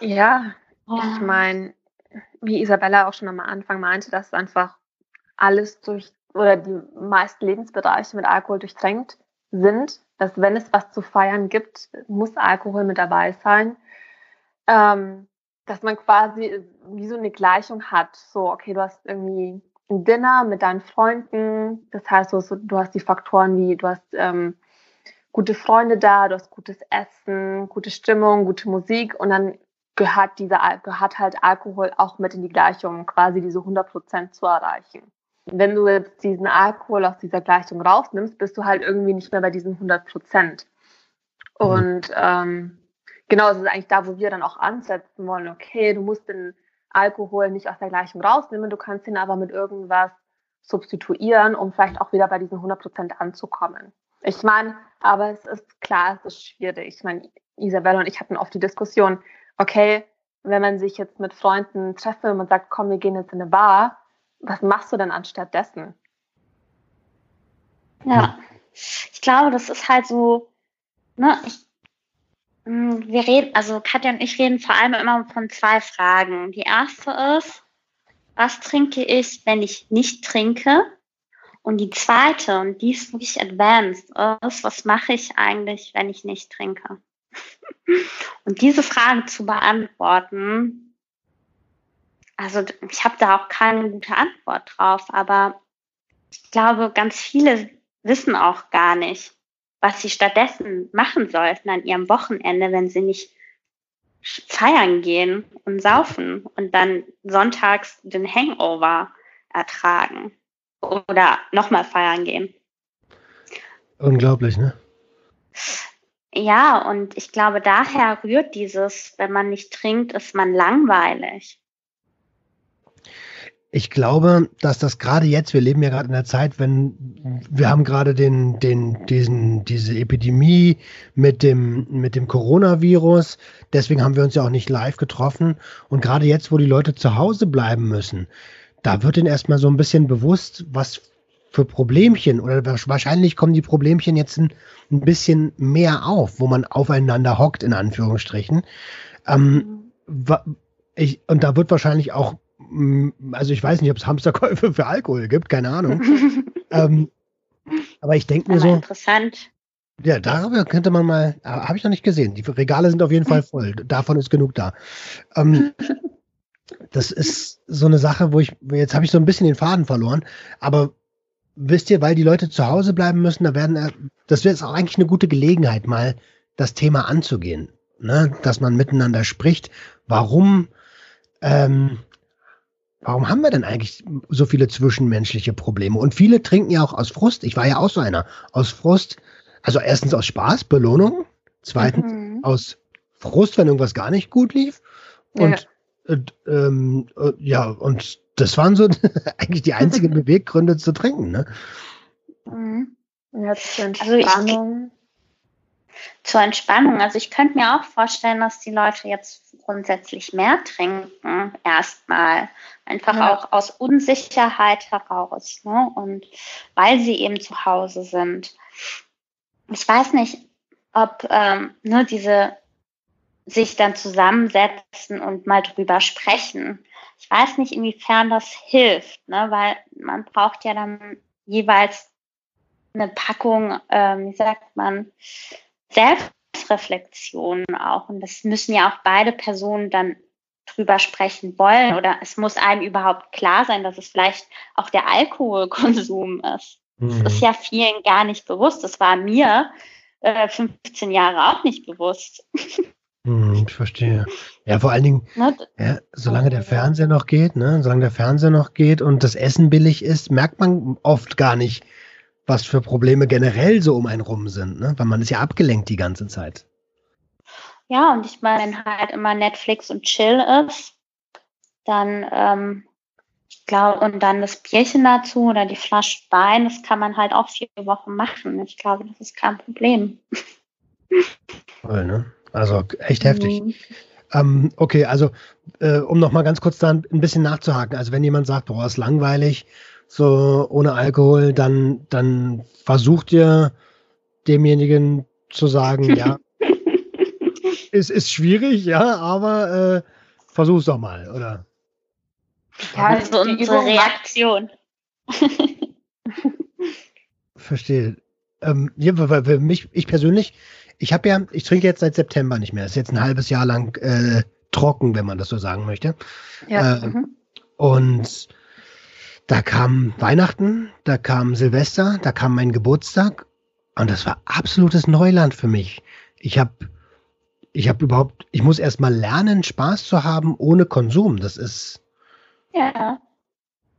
S2: Ja, ich meine, wie Isabella auch schon am Anfang meinte, dass einfach alles durch oder die meisten Lebensbereiche mit Alkohol durchtränkt sind, dass wenn es was zu feiern gibt, muss Alkohol mit dabei sein. Ähm, dass man quasi wie so eine Gleichung hat. So, okay, du hast irgendwie ein Dinner mit deinen Freunden. Das heißt, so, so, du hast die Faktoren wie, du hast ähm, gute Freunde da, du hast gutes Essen, gute Stimmung, gute Musik und dann gehört dieser gehört halt Alkohol auch mit in die Gleichung, quasi diese 100 Prozent zu erreichen. Wenn du jetzt diesen Alkohol aus dieser Gleichung rausnimmst, bist du halt irgendwie nicht mehr bei diesen 100 Prozent. Mhm. Und ähm, genau, das ist eigentlich da, wo wir dann auch ansetzen wollen. Okay, du musst den Alkohol nicht aus der Gleichung rausnehmen, du kannst ihn aber mit irgendwas substituieren, um vielleicht auch wieder bei diesen 100 Prozent anzukommen. Ich meine, aber es ist klar, es ist schwierig. Ich meine, Isabelle und ich hatten oft die Diskussion, okay, wenn man sich jetzt mit Freunden treffe und man sagt, komm, wir gehen jetzt in eine Bar, was machst du denn anstatt dessen?
S3: Ja, ich glaube, das ist halt so, ne, ich, wir reden, also Katja und ich reden vor allem immer von zwei Fragen. Die erste ist, was trinke ich, wenn ich nicht trinke? Und die zweite, und die ist wirklich advanced, ist, was mache ich eigentlich, wenn ich nicht trinke? *laughs* Und diese Frage zu beantworten, also ich habe da auch keine gute Antwort drauf, aber ich glaube, ganz viele wissen auch gar nicht, was sie stattdessen machen sollten an ihrem Wochenende, wenn sie nicht feiern gehen und saufen und dann sonntags den Hangover ertragen oder nochmal feiern gehen.
S1: Unglaublich, ne?
S3: Ja, und ich glaube, daher rührt dieses, wenn man nicht trinkt, ist man langweilig.
S1: Ich glaube, dass das gerade jetzt, wir leben ja gerade in der Zeit, wenn wir haben gerade den, den, diesen, diese Epidemie mit dem, mit dem Coronavirus. Deswegen haben wir uns ja auch nicht live getroffen. Und gerade jetzt, wo die Leute zu Hause bleiben müssen, da wird ihnen erstmal so ein bisschen bewusst, was für Problemchen oder wahrscheinlich kommen die Problemchen jetzt ein, ein bisschen mehr auf, wo man aufeinander hockt, in Anführungsstrichen. Ähm, ich, und da wird wahrscheinlich auch, also ich weiß nicht, ob es Hamsterkäufe für Alkohol gibt, keine Ahnung. *laughs* ähm, aber ich denke mir so.
S3: Interessant.
S1: Ja, darüber könnte man mal, äh, habe ich noch nicht gesehen. Die Regale sind auf jeden Fall voll. Davon ist genug da. Ähm, *laughs* das ist so eine Sache, wo ich, jetzt habe ich so ein bisschen den Faden verloren, aber wisst ihr, weil die Leute zu Hause bleiben müssen, da werden, äh, das wäre jetzt auch eigentlich eine gute Gelegenheit, mal das Thema anzugehen, ne? dass man miteinander spricht. Warum, ähm, warum haben wir denn eigentlich so viele zwischenmenschliche Probleme? Und viele trinken ja auch aus Frust. Ich war ja auch so einer. Aus Frust, also erstens aus Spaß, Belohnung. Zweitens mhm. aus Frust, wenn irgendwas gar nicht gut lief. Und ja, äh, ähm, äh, ja und das waren so *laughs* eigentlich die einzigen *laughs* Beweggründe zu trinken, ne?
S2: Mhm. Ja. Also
S3: ich, zur Entspannung. Also ich könnte mir auch vorstellen, dass die Leute jetzt grundsätzlich mehr trinken, erstmal. Einfach ja. auch aus Unsicherheit heraus. Ne? Und weil sie eben zu Hause sind. Ich weiß nicht, ob ähm, ne, diese sich dann zusammensetzen und mal drüber sprechen ich weiß nicht, inwiefern das hilft, ne? weil man braucht ja dann jeweils eine Packung, ähm, wie sagt man, Selbstreflexion auch. Und das müssen ja auch beide Personen dann drüber sprechen wollen. Oder es muss einem überhaupt klar sein, dass es vielleicht auch der Alkoholkonsum ist. Mhm. Das ist ja vielen gar nicht bewusst. Das war mir äh, 15 Jahre auch nicht bewusst.
S1: Hm, ich verstehe. Ja, vor allen Dingen, *laughs* ne, ja, solange der Fernseher noch geht, ne, solange der Fernseher noch geht und das Essen billig ist, merkt man oft gar nicht, was für Probleme generell so um einen rum sind, ne? Weil man ist ja abgelenkt die ganze Zeit.
S3: Ja, und ich meine, wenn halt immer Netflix und Chill ist, dann, ähm, ich glaube, und dann das Bierchen dazu oder die Flasche Wein, das kann man halt auch vier Wochen machen. Ich glaube, das ist kein Problem. *laughs*
S1: Toll, ne? Also echt heftig. Mhm. Ähm, okay, also äh, um noch mal ganz kurz da ein bisschen nachzuhaken. Also wenn jemand sagt, boah, ist langweilig, so ohne Alkohol, dann, dann versucht ihr demjenigen zu sagen, ja, *laughs* es ist schwierig, ja, aber äh, versuch's doch mal, oder?
S3: Ja, also unsere Reaktion. *laughs*
S1: Verstehe. Ähm, ja, für mich, ich persönlich, ich habe ja, ich trinke jetzt seit September nicht mehr. Ist jetzt ein halbes Jahr lang äh, trocken, wenn man das so sagen möchte. Ja. Äh, mhm. Und da kam Weihnachten, da kam Silvester, da kam mein Geburtstag und das war absolutes Neuland für mich. Ich habe ich habe überhaupt, ich muss erst mal lernen, Spaß zu haben ohne Konsum. Das ist.
S3: Ja.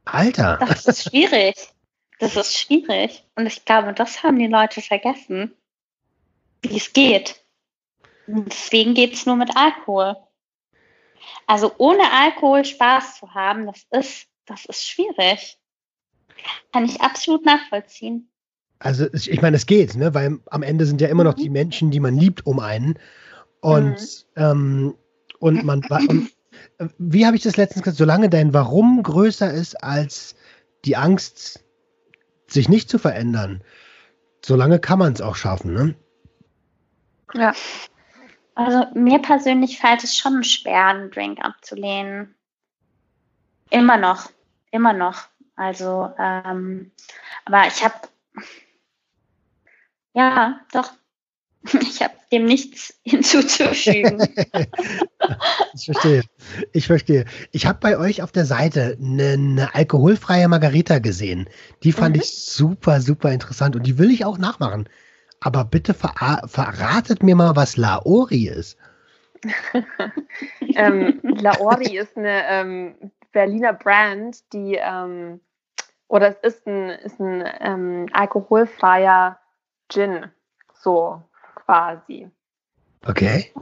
S1: Alter.
S3: Das ist schwierig. Das ist schwierig. Und ich glaube, das haben die Leute vergessen, wie es geht. Und deswegen geht es nur mit Alkohol. Also ohne Alkohol Spaß zu haben, das ist, das ist schwierig. Kann ich absolut nachvollziehen.
S1: Also ich meine, es geht, ne? weil am Ende sind ja immer noch mhm. die Menschen, die man liebt, um einen. Und, mhm. ähm, und man und, äh, wie habe ich das letztens gesagt, solange dein Warum größer ist als die Angst, sich nicht zu verändern, solange kann man es auch schaffen, ne?
S3: Ja. Also mir persönlich fällt es schon schwer, einen Drink abzulehnen. Immer noch. Immer noch. Also, ähm, aber ich habe ja, doch, *laughs* Ich habe dem nichts *laughs* hinzuzufügen. *laughs*
S1: ich verstehe. Ich verstehe. Ich habe bei euch auf der Seite eine, eine alkoholfreie Margarita gesehen. Die fand mhm. ich super, super interessant und die will ich auch nachmachen. Aber bitte ver verratet mir mal, was Laori ist.
S2: ähm, Laori ist eine ähm, Berliner Brand, die ähm, oder es ist ein, ist ein ähm, alkoholfreier Gin. So quasi.
S1: Okay.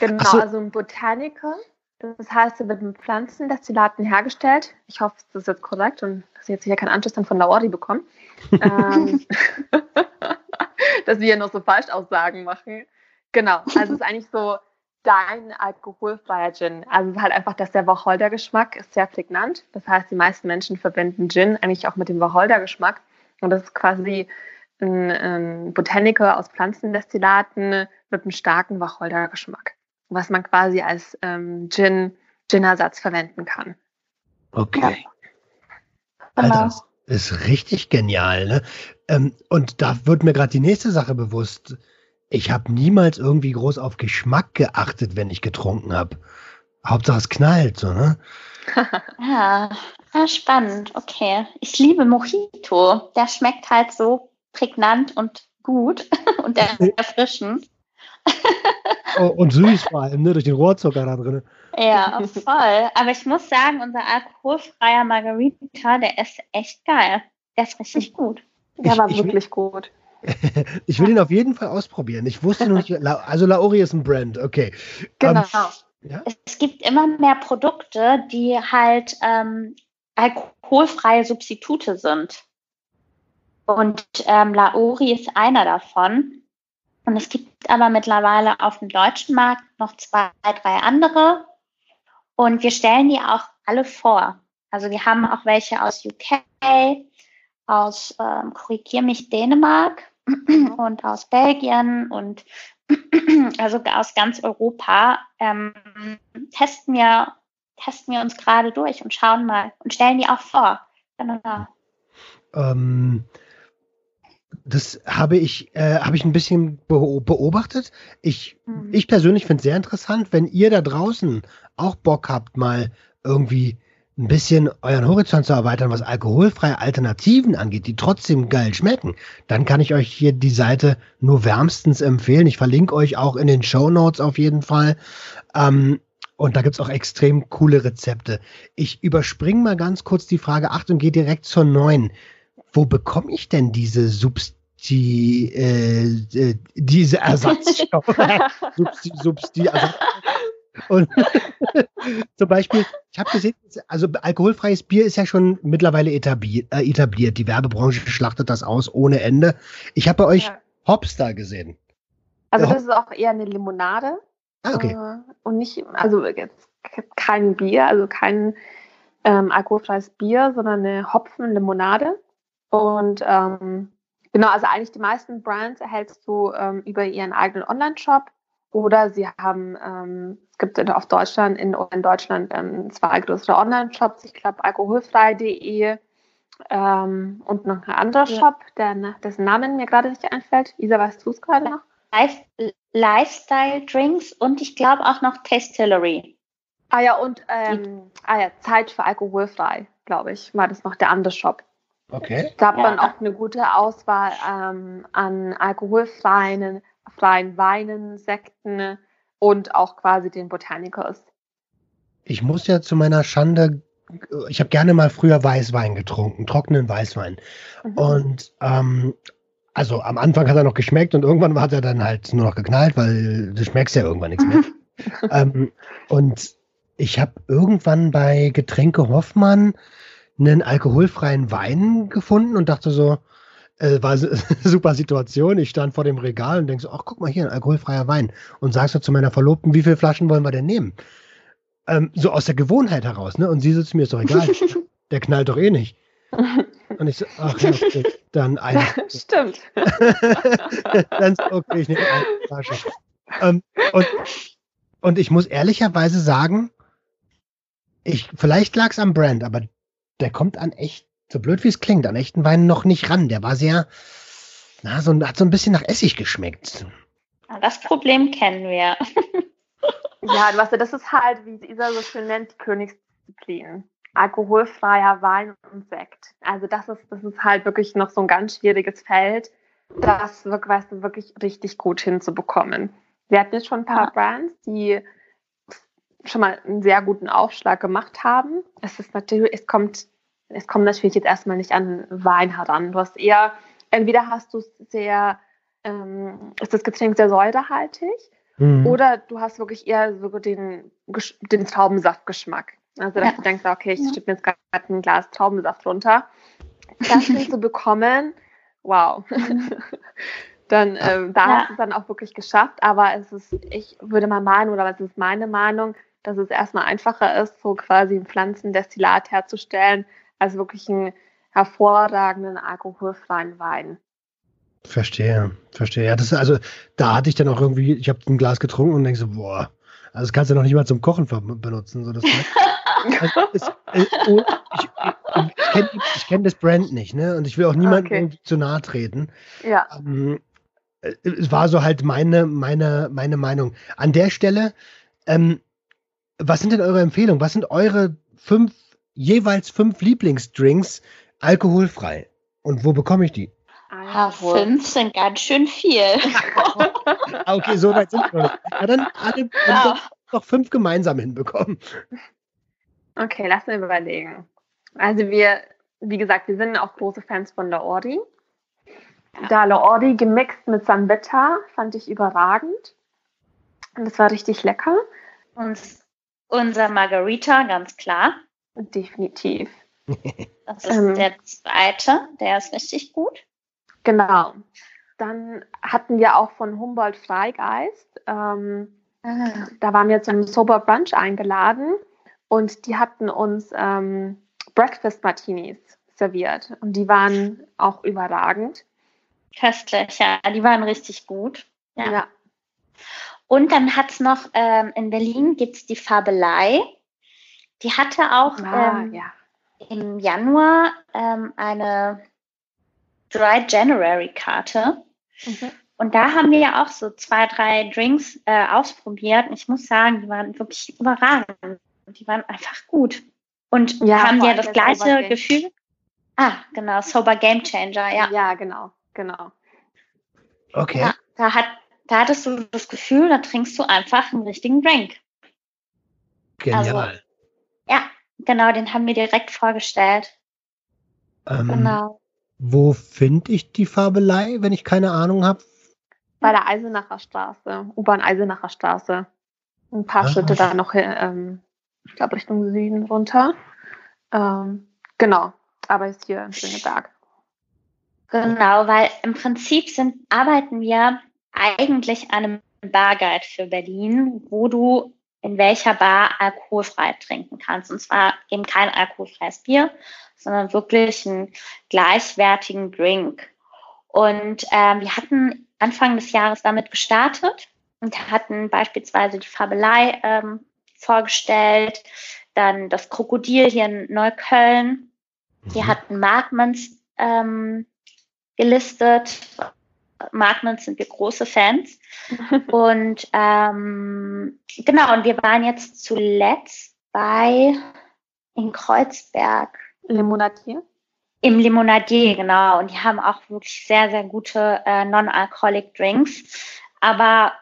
S2: Genau, so. also ein Botaniker. Das heißt, er wird mit Pflanzendestillaten hergestellt. Ich hoffe, das ist jetzt korrekt und dass ich jetzt hier keinen Anschluss dann von Laori bekomme. ähm, *laughs* *laughs* dass wir hier noch so Falschaussagen machen. Genau, also es ist eigentlich so dein alkoholfreier Gin. Also es ist halt einfach, dass der Wacholdergeschmack ist sehr prägnant. Das heißt, die meisten Menschen verwenden Gin eigentlich auch mit dem Wacholdergeschmack. Und das ist quasi ein, ein Botaniker aus Pflanzendestillaten mit einem starken Wacholdergeschmack, was man quasi als ähm, Gin, Gin-Ersatz verwenden kann.
S1: Okay. Genau. Also das ist richtig genial, ne? Ähm, und da wird mir gerade die nächste Sache bewusst. Ich habe niemals irgendwie groß auf Geschmack geachtet, wenn ich getrunken habe. Hauptsache es knallt, so, ne? *laughs*
S3: ja, spannend. Okay. Ich liebe Mojito. Der schmeckt halt so prägnant und gut *laughs* und erfrischend. *laughs*
S1: oh, und süß vor allem, ne? Durch den Rohrzucker da drin.
S3: Ja, voll. Aber ich muss sagen, unser alkoholfreier Margarita, der ist echt geil. Der ist richtig gut.
S2: Der war ich, wirklich gut. *laughs*
S1: ich will ihn auf jeden Fall ausprobieren. Ich wusste noch nicht, also Laori ist ein Brand, okay.
S3: Genau. Ähm, ja? Es gibt immer mehr Produkte, die halt ähm, alkoholfreie Substitute sind. Und ähm, Laori ist einer davon. Und es gibt aber mittlerweile auf dem deutschen Markt noch zwei, drei andere. Und wir stellen die auch alle vor. Also wir haben auch welche aus UK, aus, ähm, korrigier mich, Dänemark *clears throat* und aus Belgien und *clears throat* also aus ganz Europa ähm, testen wir testen wir uns gerade durch und schauen mal und stellen die auch vor. Genau.
S1: Ähm, das habe ich, äh, habe ich ein bisschen beobachtet. Ich, mhm. ich persönlich finde es sehr interessant, wenn ihr da draußen auch Bock habt, mal irgendwie ein bisschen euren Horizont zu erweitern, was alkoholfreie Alternativen angeht, die trotzdem geil schmecken, dann kann ich euch hier die Seite nur wärmstens empfehlen. Ich verlinke euch auch in den Show Notes auf jeden Fall. Ähm, und da gibt es auch extrem coole Rezepte. Ich überspringe mal ganz kurz die Frage 8 und gehe direkt zur 9 wo bekomme ich denn diese Substi, äh, äh diese *laughs* Ersatzstoffe? *laughs* Substi, Substi, Ersatz und *laughs* zum Beispiel, ich habe gesehen, also alkoholfreies Bier ist ja schon mittlerweile etabliert. Äh, etabliert. Die Werbebranche schlachtet das aus ohne Ende. Ich habe bei euch ja. Hopstar gesehen.
S2: Also das ist auch eher eine Limonade.
S1: Ah, okay.
S2: Äh, und nicht, also jetzt kein Bier, also kein ähm, alkoholfreies Bier, sondern eine Hopfenlimonade. Und ähm, genau, also eigentlich die meisten Brands erhältst du ähm, über ihren eigenen Online-Shop oder sie haben, ähm, es gibt auf Deutschland, in, in Deutschland ähm, zwei größere Online-Shops, ich glaube alkoholfrei.de ähm, und noch ein anderer ja. Shop, der, dessen Namen mir gerade nicht einfällt. Isa, weißt du es gerade noch?
S3: Lifestyle Drinks und ich glaube auch noch Tastillery.
S2: Ah ja, und ähm, ah ja, Zeit für alkoholfrei, glaube ich, war das noch der andere Shop.
S1: Okay.
S2: Da hat ja. man auch eine gute Auswahl ähm, an alkoholfreien freien Weinen, Sekten und auch quasi den Botanicals.
S1: Ich muss ja zu meiner Schande, ich habe gerne mal früher Weißwein getrunken, trockenen Weißwein. Mhm. Und ähm, also am Anfang hat er noch geschmeckt und irgendwann hat er dann halt nur noch geknallt, weil du schmeckst ja irgendwann nichts mehr. *laughs* ähm, und ich habe irgendwann bei Getränke Hoffmann einen alkoholfreien Wein gefunden und dachte so, äh, war eine *laughs* super Situation. Ich stand vor dem Regal und denke so, ach guck mal hier, ein alkoholfreier Wein. Und sagst so zu meiner Verlobten, wie viele Flaschen wollen wir denn nehmen? Ähm, so aus der Gewohnheit heraus, ne? Und sie sitzt mir, ist doch egal. *laughs* der knallt doch eh nicht. *laughs* Und ich so, ach ja, okay, dann eine.
S2: Stimmt.
S1: dann so, okay, ich nehme eine Flasche. Ähm, und, und ich muss ehrlicherweise sagen, ich, vielleicht lag es am Brand, aber der kommt an echt so blöd wie es klingt, an echten Wein noch nicht ran. Der war sehr, na, so, hat so ein bisschen nach Essig geschmeckt.
S3: Das Problem kennen wir. *laughs*
S2: ja, weißt du, das ist halt, wie Isa so schön nennt, die Königsdisziplin. Alkoholfreier Wein und Sekt. Also das ist, das ist halt wirklich noch so ein ganz schwieriges Feld, das wirklich, weißt du, wirklich richtig gut hinzubekommen. Wir hatten jetzt schon ein paar ja. Brands, die schon mal einen sehr guten Aufschlag gemacht haben. Es ist natürlich, es kommt es kommt natürlich jetzt erstmal nicht an Wein heran. Du hast eher, entweder hast du es sehr, ähm, ist das Getränk sehr säurehaltig mhm. oder du hast wirklich eher so den, den Traubensaftgeschmack. Also, dass ja. du denkst, okay, ich ja. mir jetzt gerade ein Glas Traubensaft runter. Das zu bekommen, *laughs* wow. *laughs* dann, ähm, da ja. hast du es dann auch wirklich geschafft. Aber es ist, ich würde mal meinen, oder was ist meine Meinung, dass es erstmal einfacher ist, so quasi ein Pflanzendestillat herzustellen, also wirklich einen hervorragenden alkoholfreien Wein.
S1: Verstehe, verstehe. Ja, das ist also, da hatte ich dann auch irgendwie, ich habe ein Glas getrunken und denke so, boah, also das kannst du noch nicht mal zum Kochen benutzen. So das also, es, äh, oh, ich, ich, ich kenne kenn das Brand nicht, ne? Und ich will auch niemandem okay. zu nahe treten.
S2: Ja.
S1: Ähm, äh, es war so halt meine, meine, meine Meinung. An der Stelle, ähm, was sind denn eure Empfehlungen? Was sind eure fünf jeweils fünf Lieblingsdrinks alkoholfrei. Und wo bekomme ich die?
S3: Ah, fünf sind ganz schön viel. *laughs*
S1: okay, so weit sind wir noch. Ja, dann alle ja. noch fünf gemeinsam hinbekommen.
S2: Okay, lass mir überlegen. Also wir, wie gesagt, wir sind auch große Fans von La Ordi. Da La Ordi gemixt mit Sanbetta fand ich überragend. Und das war richtig lecker.
S3: Und unser Margarita, ganz klar.
S2: Definitiv. *laughs*
S3: Das ist ähm, der zweite, der ist richtig gut.
S2: Genau. Dann hatten wir auch von Humboldt Freigeist. Ähm, ah. Da waren wir zum Sober Brunch eingeladen und die hatten uns ähm, Breakfast Martinis serviert und die waren auch überragend.
S3: Köstlich, ja, die waren richtig gut.
S2: Ja. ja.
S3: Und dann hat es noch ähm, in Berlin gibt es die Fabelei. Die hatte auch ah, ähm, ja. im Januar ähm, eine Dry January Karte. Mhm. Und da haben wir ja auch so zwei, drei Drinks äh, ausprobiert. Und ich muss sagen, die waren wirklich überragend. Die waren einfach gut. Und ja, haben ja das gleiche Gefühl. Ah, genau, Sober Game Changer, ja.
S2: Ja, genau, genau.
S1: Okay. Ja,
S3: da, hat, da hattest du das Gefühl, da trinkst du einfach einen richtigen Drink.
S1: Genial. Also,
S3: ja, genau, den haben wir direkt vorgestellt.
S1: Ähm, genau. Wo finde ich die Fabelei, wenn ich keine Ahnung habe?
S2: Bei der Eisenacher Straße, U-Bahn Eisenacher Straße. Ein paar ah. Schritte da noch, ähm, ich glaube, Richtung Süden runter. Ähm, genau, aber ist hier in Schöneberg.
S3: Genau, weil im Prinzip sind, arbeiten wir eigentlich an einem Barguide für Berlin, wo du in welcher Bar alkoholfrei trinken kannst. Und zwar eben kein alkoholfreies Bier, sondern wirklich einen gleichwertigen Drink. Und ähm, wir hatten Anfang des Jahres damit gestartet und hatten beispielsweise die Fabelei ähm, vorgestellt, dann das Krokodil hier in Neukölln. Wir mhm. hatten Markmans ähm, gelistet. Markmans sind wir große Fans. *laughs* und ähm, genau, und wir waren jetzt zuletzt bei in Kreuzberg.
S2: Limonadier?
S3: Im Limonadier, genau. Und die haben auch wirklich sehr, sehr gute äh, Non-Alcoholic Drinks. Aber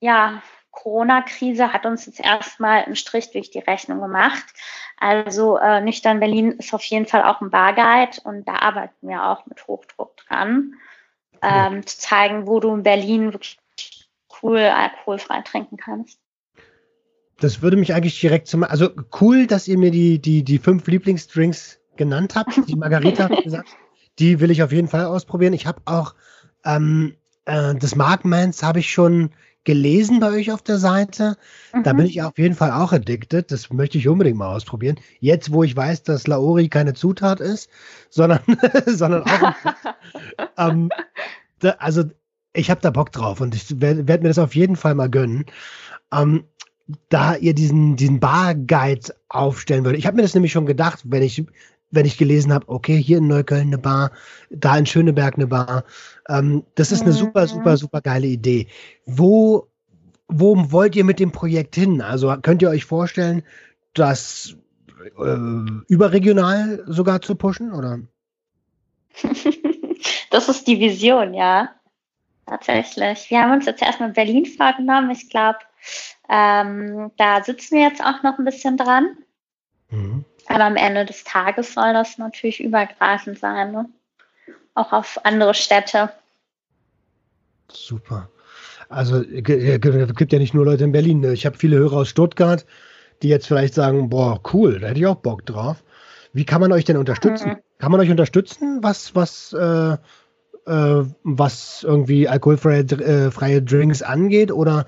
S3: ja, Corona-Krise hat uns jetzt erstmal einen Strich durch die Rechnung gemacht. Also äh, Nüchtern Berlin ist auf jeden Fall auch ein Barguide und da arbeiten wir auch mit Hochdruck dran, ähm, ja. zu zeigen, wo du in Berlin wirklich cool alkoholfrei trinken kannst.
S1: Das würde mich eigentlich direkt zum, also cool, dass ihr mir die, die, die fünf Lieblingsdrinks genannt habt. Die Margarita *laughs* gesagt, die will ich auf jeden Fall ausprobieren. Ich habe auch ähm, äh, das Markmans habe ich schon gelesen bei euch auf der Seite. Mhm. Da bin mhm. ich auf jeden Fall auch addicted. Das möchte ich unbedingt mal ausprobieren. Jetzt, wo ich weiß, dass Laori keine Zutat ist, sondern, *laughs* sondern auch. *laughs* ähm, da, also, ich habe da Bock drauf und ich werde werd mir das auf jeden Fall mal gönnen. Ähm, da ihr diesen, diesen Bar-Guide aufstellen würdet. Ich habe mir das nämlich schon gedacht, wenn ich wenn ich gelesen habe, okay, hier in Neukölln eine Bar, da in Schöneberg eine Bar. Ähm, das ist eine super, mhm. super, super geile Idee. Wo, wo wollt ihr mit dem Projekt hin? Also könnt ihr euch vorstellen, das äh, überregional sogar zu pushen, oder? *laughs*
S3: das ist die Vision, ja. Tatsächlich. Wir haben uns jetzt erstmal Berlin vorgenommen. Ich glaube, ähm, da sitzen wir jetzt auch noch ein bisschen dran. Mhm. Aber am Ende des Tages soll das natürlich übergreifend sein, ne? auch auf andere Städte.
S1: Super. Also es gibt ja nicht nur Leute in Berlin. Ne? Ich habe viele Hörer aus Stuttgart, die jetzt vielleicht sagen, boah, cool, da hätte ich auch Bock drauf. Wie kann man euch denn unterstützen? Mhm. Kann man euch unterstützen, was, was, äh, äh, was irgendwie alkoholfreie äh, freie Drinks angeht? Oder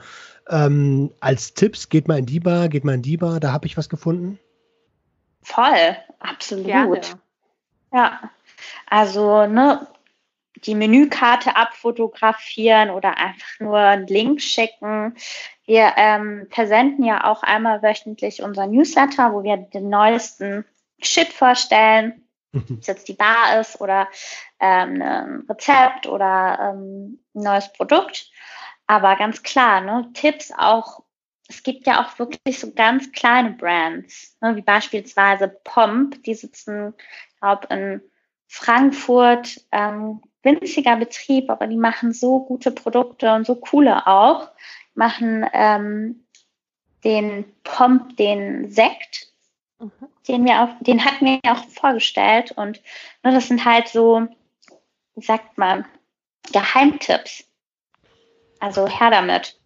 S1: ähm, als Tipps, geht mal in die Bar, geht mal in die Bar, da habe ich was gefunden?
S3: Voll, absolut. Gerne. Ja, also ne, die Menükarte abfotografieren oder einfach nur einen Link schicken. Wir ähm, versenden ja auch einmal wöchentlich unser Newsletter, wo wir den neuesten Shit vorstellen, ob es jetzt die Bar ist oder ähm, ein Rezept oder ähm, ein neues Produkt. Aber ganz klar, ne, Tipps auch es gibt ja auch wirklich so ganz kleine Brands, ne, wie beispielsweise Pomp, die sitzen, ich glaube, in Frankfurt, ähm, winziger Betrieb, aber die machen so gute Produkte und so coole auch. Machen ähm, den Pomp, den Sekt, mhm. den wir auch, den hatten wir auch vorgestellt und ne, das sind halt so, wie sagt man, Geheimtipps. Also her damit.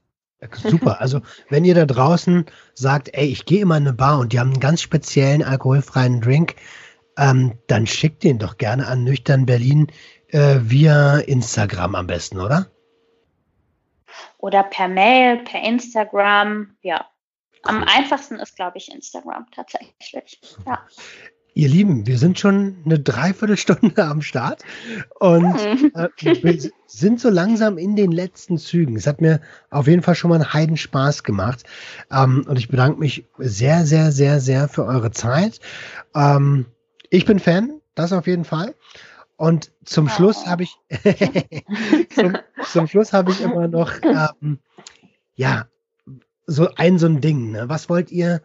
S1: Super. *laughs* Also, wenn ihr da draußen sagt, ey, ich gehe immer in eine Bar und die haben einen ganz speziellen alkoholfreien Drink, ähm, dann schickt den doch gerne an Nüchtern Berlin äh, via Instagram am besten, oder?
S3: Oder per Mail, per Instagram, ja. Am einfachsten ist, glaube ich, Instagram tatsächlich. Ja.
S1: Ihr Lieben, wir sind schon eine Dreiviertelstunde am Start und hm. äh, wir sind so langsam in den letzten Zügen. Es hat mir auf jeden Fall schon mal einen Heiden Spaß gemacht ähm, und ich bedanke mich sehr, sehr, sehr, sehr für eure Zeit. Ähm, ich bin Fan, das auf jeden Fall. Und zum Schluss habe ich *laughs* zum, zum, Schluss habe ich immer noch ähm, ja so ein so ein Ding. Ne? Was wollt ihr?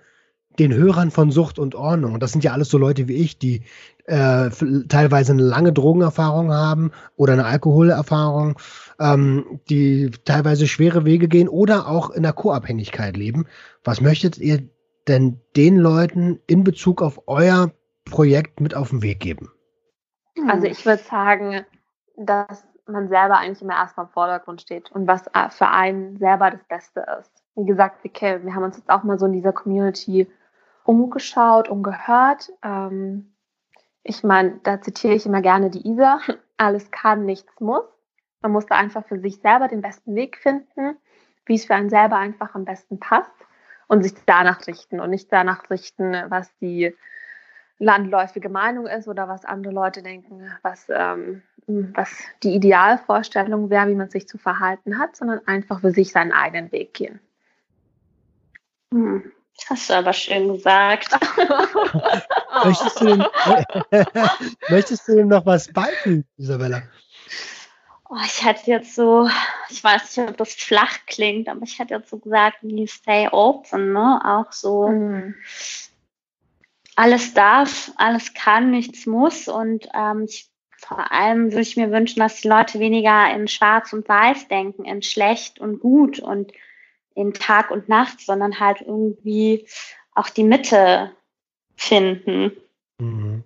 S1: Den Hörern von Sucht und Ordnung, und das sind ja alles so Leute wie ich, die äh, teilweise eine lange Drogenerfahrung haben oder eine Alkoholerfahrung, ähm, die teilweise schwere Wege gehen oder auch in der Co-Abhängigkeit leben. Was möchtet ihr denn den Leuten in Bezug auf euer Projekt mit auf den Weg geben?
S2: Also ich würde sagen, dass man selber eigentlich immer erstmal im Vordergrund steht und was für einen selber das Beste ist. Wie gesagt, wir, wir haben uns jetzt auch mal so in dieser Community umgeschaut und gehört. Ähm, ich meine, da zitiere ich immer gerne die Isa. *laughs* Alles kann, nichts muss. Man muss da einfach für sich selber den besten Weg finden, wie es für einen selber einfach am besten passt und sich danach richten und nicht danach richten, was die landläufige Meinung ist oder was andere Leute denken, was, ähm, was die Idealvorstellung wäre, wie man sich zu verhalten hat, sondern einfach für sich seinen eigenen Weg gehen.
S3: Hm, hast du aber schön gesagt. *laughs*
S1: möchtest, du dem, *laughs* möchtest du dem noch was beifügen, Isabella?
S3: Oh, ich hätte jetzt so, ich weiß nicht, ob das flach klingt, aber ich hätte jetzt so gesagt, wie stay open, ne? Auch so. Mhm alles darf, alles kann, nichts muss. Und ähm, ich, vor allem würde ich mir wünschen, dass die Leute weniger in Schwarz und Weiß denken, in schlecht und gut und in Tag und Nacht, sondern halt irgendwie auch die Mitte finden. Mhm.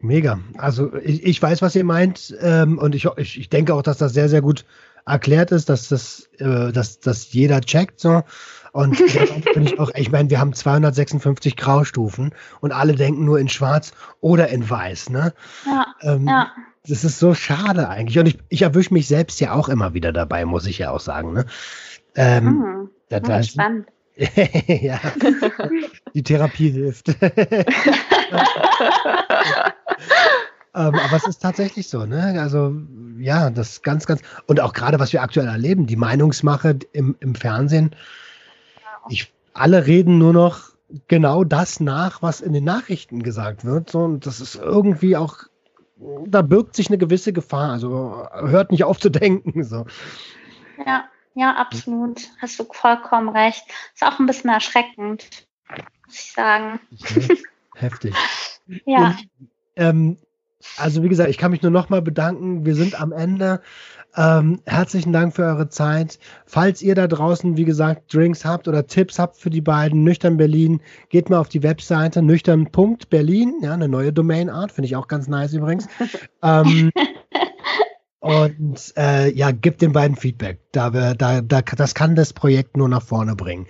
S1: Mega. Also ich, ich, weiß, was ihr meint ähm, und ich, ich, ich denke auch, dass das sehr, sehr gut erklärt ist, dass das, äh, dass, dass jeder checkt so. Und *laughs* bin ich auch, ich meine, wir haben 256 Graustufen und alle denken nur in Schwarz oder in Weiß, ne? Ja. Ähm, ja. Das ist so schade eigentlich. Und ich, ich erwische mich selbst ja auch immer wieder dabei, muss ich ja auch sagen, ne? Ähm, hm. da, da, spannend. *laughs* ja, die Therapie hilft. *laughs* Ähm, aber es ist tatsächlich so, ne? Also, ja, das ganz, ganz. Und auch gerade, was wir aktuell erleben, die Meinungsmache im, im Fernsehen, ich, alle reden nur noch genau das nach, was in den Nachrichten gesagt wird. So, und das ist irgendwie auch, da birgt sich eine gewisse Gefahr. Also hört nicht auf zu denken. So.
S3: Ja, ja, absolut. Hast du vollkommen recht. Ist auch ein bisschen erschreckend, muss ich sagen.
S1: Heftig. *laughs* ja. Und, ähm, also wie gesagt, ich kann mich nur nochmal bedanken. Wir sind am Ende. Ähm, herzlichen Dank für eure Zeit. Falls ihr da draußen, wie gesagt, Drinks habt oder Tipps habt für die beiden, Nüchtern Berlin, geht mal auf die Webseite nüchtern.berlin, ja, eine neue Domainart, finde ich auch ganz nice übrigens. *laughs* ähm, und äh, ja, gibt den beiden Feedback. Da wir, da, da, das kann das Projekt nur nach vorne bringen.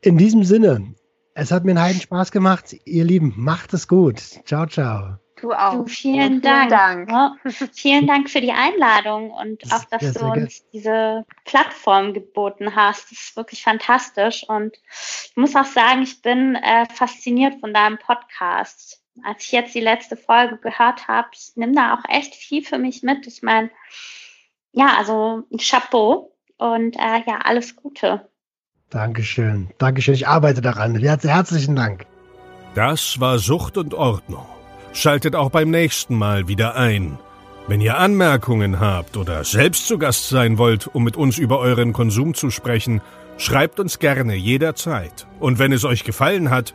S1: In diesem Sinne, es hat mir einen heiden Spaß gemacht. Ihr Lieben, macht es gut. Ciao, ciao.
S3: Du auch. Du, vielen, vielen Dank. Dank. Ja, vielen Dank für die Einladung und auch, dass sehr, du uns gut. diese Plattform geboten hast. Das ist wirklich fantastisch. Und ich muss auch sagen, ich bin äh, fasziniert von deinem Podcast. Als ich jetzt die letzte Folge gehört habe, ich nehme da auch echt viel für mich mit. Ich meine, ja, also ein Chapeau und äh, ja, alles Gute.
S1: Dankeschön. Dankeschön. Ich arbeite daran. Herzlichen Dank.
S4: Das war Sucht und Ordnung. Schaltet auch beim nächsten Mal wieder ein. Wenn ihr Anmerkungen habt oder selbst zu Gast sein wollt, um mit uns über euren Konsum zu sprechen, schreibt uns gerne jederzeit. Und wenn es euch gefallen hat,